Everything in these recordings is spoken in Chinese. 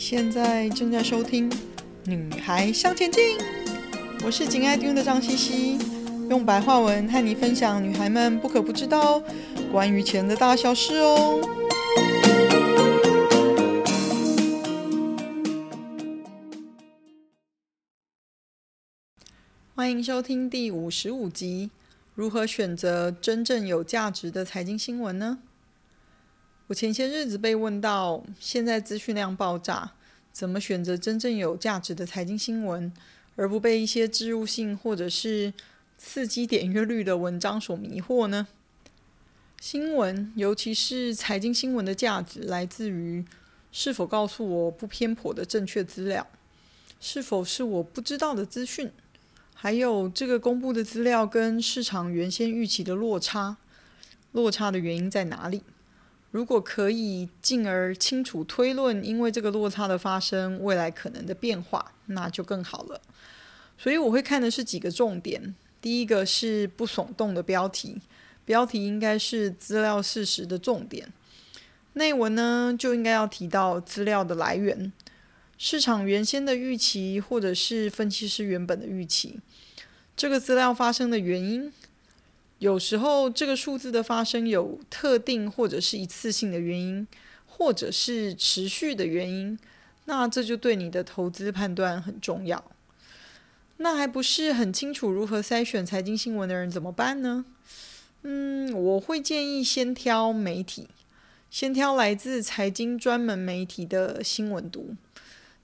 现在正在收听《女孩向前进》，我是紧爱听的张茜茜，用白话文和你分享女孩们不可不知道关于钱的大小事哦。欢迎收听第五十五集：如何选择真正有价值的财经新闻呢？我前些日子被问到，现在资讯量爆炸，怎么选择真正有价值的财经新闻，而不被一些植入性或者是刺激点阅率的文章所迷惑呢？新闻，尤其是财经新闻的价值，来自于是否告诉我不偏颇的正确资料，是否是我不知道的资讯，还有这个公布的资料跟市场原先预期的落差，落差的原因在哪里？如果可以进而清楚推论，因为这个落差的发生，未来可能的变化，那就更好了。所以我会看的是几个重点。第一个是不耸动的标题，标题应该是资料事实的重点。内文呢，就应该要提到资料的来源，市场原先的预期，或者是分析师原本的预期，这个资料发生的原因。有时候这个数字的发生有特定或者是一次性的原因，或者是持续的原因，那这就对你的投资判断很重要。那还不是很清楚如何筛选财经新闻的人怎么办呢？嗯，我会建议先挑媒体，先挑来自财经专门媒体的新闻读。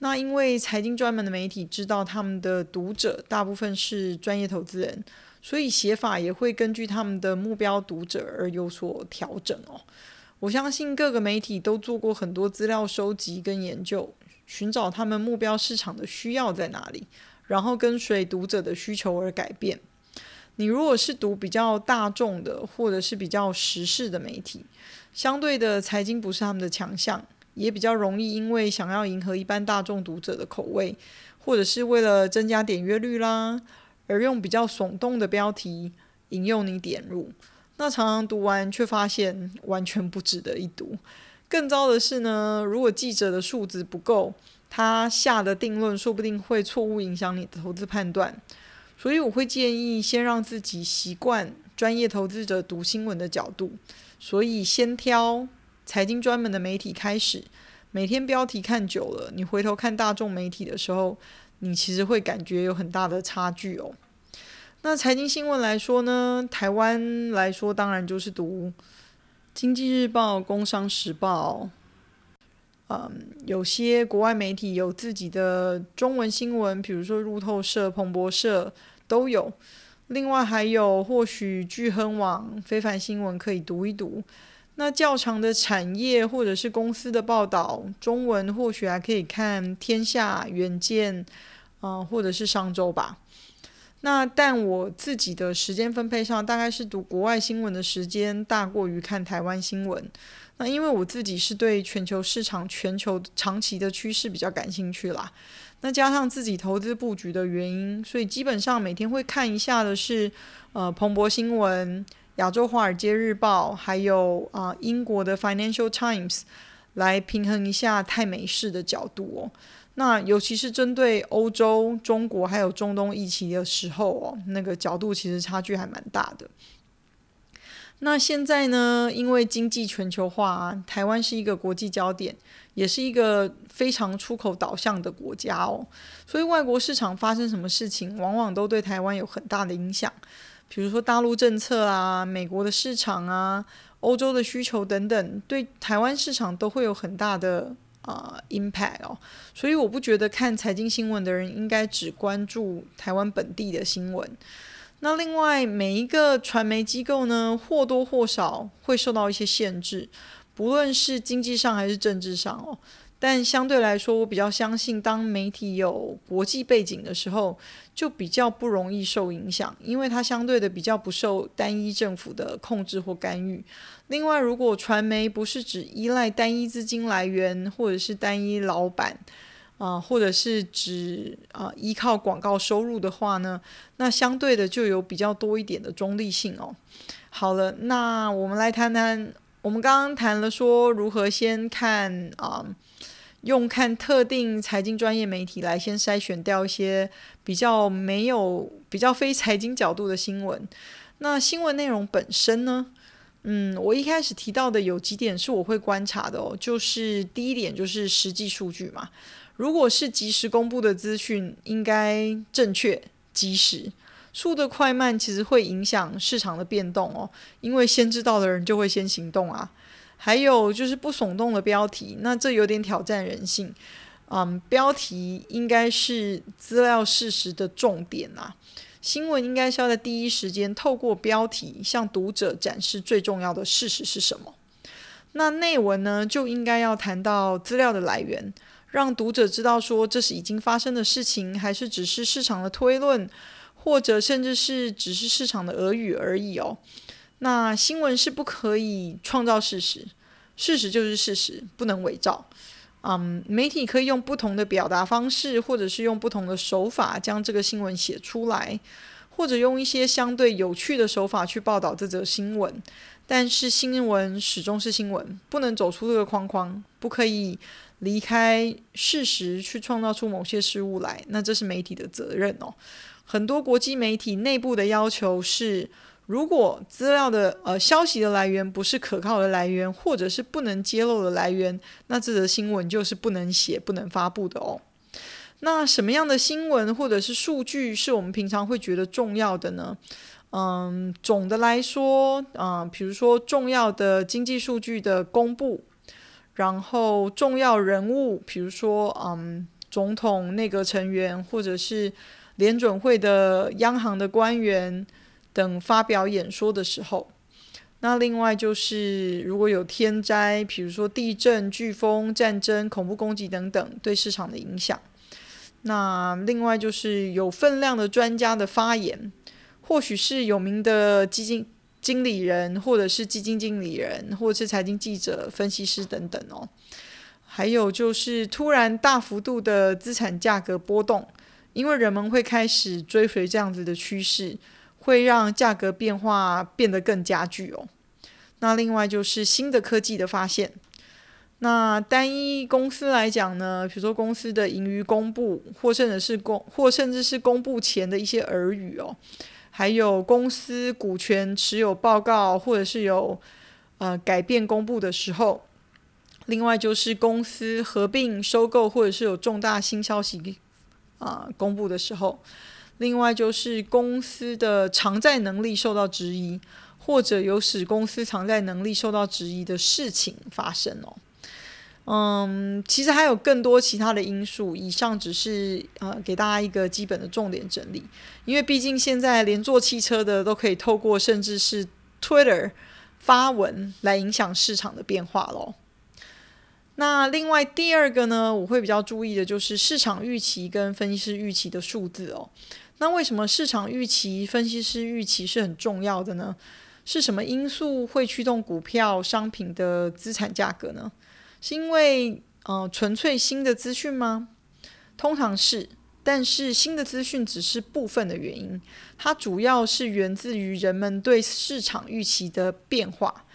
那因为财经专门的媒体知道他们的读者大部分是专业投资人。所以写法也会根据他们的目标读者而有所调整哦。我相信各个媒体都做过很多资料收集跟研究，寻找他们目标市场的需要在哪里，然后跟随读者的需求而改变。你如果是读比较大众的或者是比较时事的媒体，相对的财经不是他们的强项，也比较容易因为想要迎合一般大众读者的口味，或者是为了增加点阅率啦。而用比较耸动的标题引诱你点入，那常常读完却发现完全不值得一读。更糟的是呢，如果记者的数值不够，他下的定论说不定会错误影响你的投资判断。所以我会建议先让自己习惯专业投资者读新闻的角度，所以先挑财经专门的媒体开始，每天标题看久了，你回头看大众媒体的时候。你其实会感觉有很大的差距哦。那财经新闻来说呢，台湾来说当然就是读《经济日报》《工商时报》，嗯，有些国外媒体有自己的中文新闻，比如说路透社、彭博社都有。另外还有或许巨亨网、非凡新闻可以读一读。那较长的产业或者是公司的报道，中文或许还可以看《天下》《远见》。啊、或者是上周吧。那但我自己的时间分配上，大概是读国外新闻的时间大过于看台湾新闻。那因为我自己是对全球市场、全球长期的趋势比较感兴趣啦。那加上自己投资布局的原因，所以基本上每天会看一下的是，呃，彭博新闻、亚洲华尔街日报，还有啊、英国的 Financial Times，来平衡一下泰美式的角度哦。那尤其是针对欧洲、中国还有中东议题的时候哦，那个角度其实差距还蛮大的。那现在呢，因为经济全球化啊，台湾是一个国际焦点，也是一个非常出口导向的国家哦，所以外国市场发生什么事情，往往都对台湾有很大的影响。比如说大陆政策啊、美国的市场啊、欧洲的需求等等，对台湾市场都会有很大的。啊、呃，impact 哦，所以我不觉得看财经新闻的人应该只关注台湾本地的新闻。那另外每一个传媒机构呢，或多或少会受到一些限制，不论是经济上还是政治上哦。但相对来说，我比较相信，当媒体有国际背景的时候，就比较不容易受影响，因为它相对的比较不受单一政府的控制或干预。另外，如果传媒不是只依赖单一资金来源，或者是单一老板，啊、或者是只啊、依靠广告收入的话呢，那相对的就有比较多一点的中立性哦。好了，那我们来谈谈，我们刚刚谈了说如何先看啊。用看特定财经专业媒体来先筛选掉一些比较没有、比较非财经角度的新闻。那新闻内容本身呢？嗯，我一开始提到的有几点是我会观察的哦，就是第一点就是实际数据嘛。如果是及时公布的资讯，应该正确、及时。速度快慢其实会影响市场的变动哦，因为先知道的人就会先行动啊。还有就是不耸动的标题，那这有点挑战人性。嗯，标题应该是资料事实的重点啊。新闻应该是要在第一时间透过标题向读者展示最重要的事实是什么。那内文呢，就应该要谈到资料的来源，让读者知道说这是已经发生的事情，还是只是市场的推论。或者甚至是只是市场的俄语而已哦。那新闻是不可以创造事实，事实就是事实，不能伪造。嗯，媒体可以用不同的表达方式，或者是用不同的手法将这个新闻写出来，或者用一些相对有趣的手法去报道这则新闻。但是新闻始终是新闻，不能走出这个框框，不可以离开事实去创造出某些事物来。那这是媒体的责任哦。很多国际媒体内部的要求是，如果资料的呃消息的来源不是可靠的来源，或者是不能揭露的来源，那这则新闻就是不能写、不能发布的哦。那什么样的新闻或者是数据是我们平常会觉得重要的呢？嗯，总的来说，嗯，比如说重要的经济数据的公布，然后重要人物，比如说嗯，总统、内阁成员，或者是。联准会的央行的官员等发表演说的时候，那另外就是如果有天灾，比如说地震、飓风、战争、恐怖攻击等等，对市场的影响。那另外就是有分量的专家的发言，或许是有名的基金经理人，或者是基金经理人，或者是财经记者、分析师等等哦。还有就是突然大幅度的资产价格波动。因为人们会开始追随这样子的趋势，会让价格变化变得更加剧哦。那另外就是新的科技的发现。那单一公司来讲呢，比如说公司的盈余公布，或甚至是公或甚至是公布前的一些耳语哦，还有公司股权持有报告，或者是有呃改变公布的时候。另外就是公司合并、收购，或者是有重大新消息。啊，公布的时候，另外就是公司的偿债能力受到质疑，或者有使公司偿债能力受到质疑的事情发生哦。嗯，其实还有更多其他的因素，以上只是呃给大家一个基本的重点整理，因为毕竟现在连做汽车的都可以透过甚至是 Twitter 发文来影响市场的变化喽。那另外第二个呢，我会比较注意的就是市场预期跟分析师预期的数字哦。那为什么市场预期、分析师预期是很重要的呢？是什么因素会驱动股票、商品的资产价格呢？是因为呃纯粹新的资讯吗？通常是，但是新的资讯只是部分的原因，它主要是源自于人们对市场预期的变化。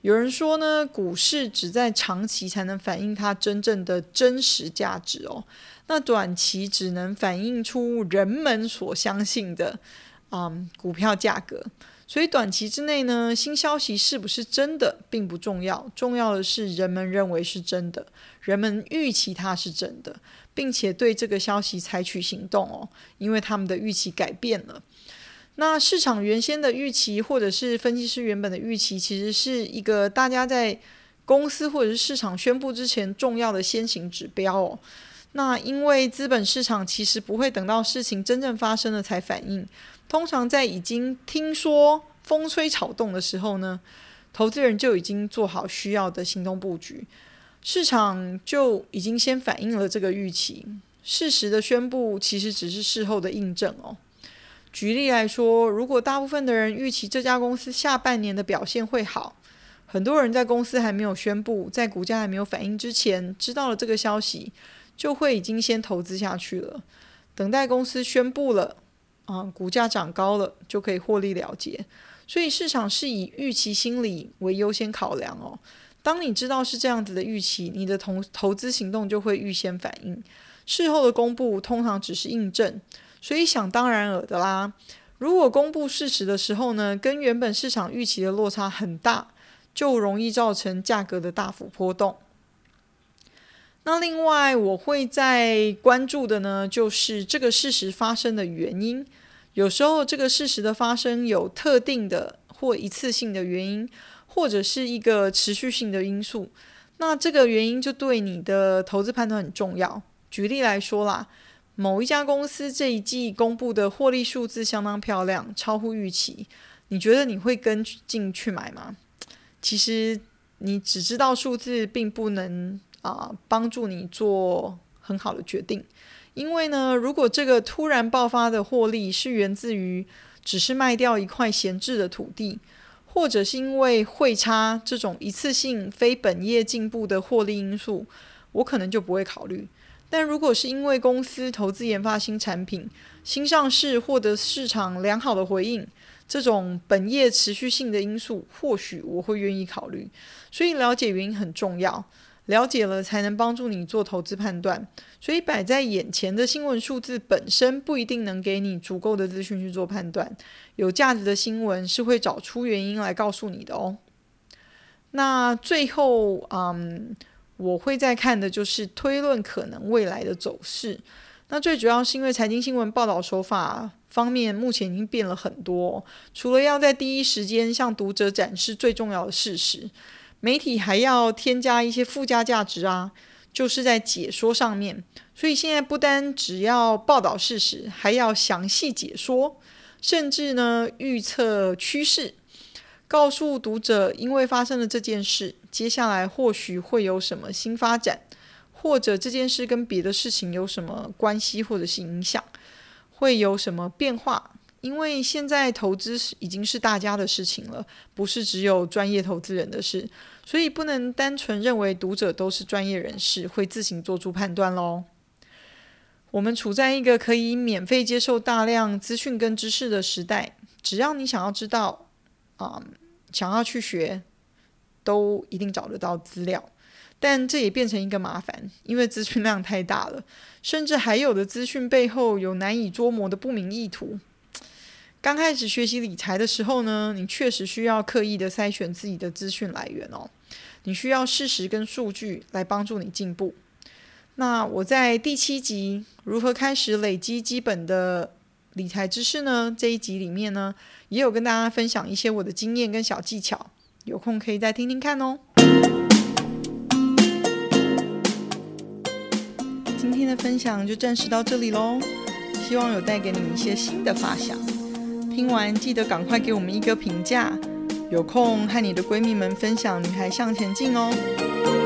有人说呢，股市只在长期才能反映它真正的真实价值哦，那短期只能反映出人们所相信的，嗯，股票价格。所以短期之内呢，新消息是不是真的并不重要，重要的是人们认为是真的，人们预期它是真的，并且对这个消息采取行动哦，因为他们的预期改变了。那市场原先的预期，或者是分析师原本的预期，其实是一个大家在公司或者是市场宣布之前重要的先行指标哦。那因为资本市场其实不会等到事情真正发生了才反应，通常在已经听说风吹草动的时候呢，投资人就已经做好需要的行动布局，市场就已经先反映了这个预期。事实的宣布其实只是事后的印证哦。举例来说，如果大部分的人预期这家公司下半年的表现会好，很多人在公司还没有宣布，在股价还没有反应之前，知道了这个消息，就会已经先投资下去了。等待公司宣布了，啊，股价涨高了，就可以获利了结。所以市场是以预期心理为优先考量哦。当你知道是这样子的预期，你的投投资行动就会预先反应。事后的公布通常只是印证，所以想当然尔的啦。如果公布事实的时候呢，跟原本市场预期的落差很大，就容易造成价格的大幅波动。那另外我会在关注的呢，就是这个事实发生的原因。有时候这个事实的发生有特定的或一次性的原因。或者是一个持续性的因素，那这个原因就对你的投资判断很重要。举例来说啦，某一家公司这一季公布的获利数字相当漂亮，超乎预期，你觉得你会跟进去买吗？其实你只知道数字，并不能啊帮助你做很好的决定，因为呢，如果这个突然爆发的获利是源自于只是卖掉一块闲置的土地。或者是因为汇差这种一次性非本业进步的获利因素，我可能就不会考虑。但如果是因为公司投资研发新产品、新上市获得市场良好的回应，这种本业持续性的因素，或许我会愿意考虑。所以了解原因很重要。了解了才能帮助你做投资判断，所以摆在眼前的新闻数字本身不一定能给你足够的资讯去做判断。有价值的新闻是会找出原因来告诉你的哦。那最后，嗯，我会再看的就是推论可能未来的走势。那最主要是因为财经新闻报道手法方面目前已经变了很多，除了要在第一时间向读者展示最重要的事实。媒体还要添加一些附加价值啊，就是在解说上面。所以现在不单只要报道事实，还要详细解说，甚至呢预测趋势，告诉读者因为发生了这件事，接下来或许会有什么新发展，或者这件事跟别的事情有什么关系或者是影响，会有什么变化。因为现在投资已经是大家的事情了，不是只有专业投资人的事，所以不能单纯认为读者都是专业人士，会自行做出判断喽。我们处在一个可以免费接受大量资讯跟知识的时代，只要你想要知道，啊、想要去学，都一定找得到资料。但这也变成一个麻烦，因为资讯量太大了，甚至还有的资讯背后有难以捉摸的不明意图。刚开始学习理财的时候呢，你确实需要刻意的筛选自己的资讯来源哦。你需要事实跟数据来帮助你进步。那我在第七集如何开始累积基本的理财知识呢？这一集里面呢，也有跟大家分享一些我的经验跟小技巧，有空可以再听听看哦。今天的分享就暂时到这里喽，希望有带给你一些新的发想。听完记得赶快给我们一个评价，有空和你的闺蜜们分享《女孩向前进》哦。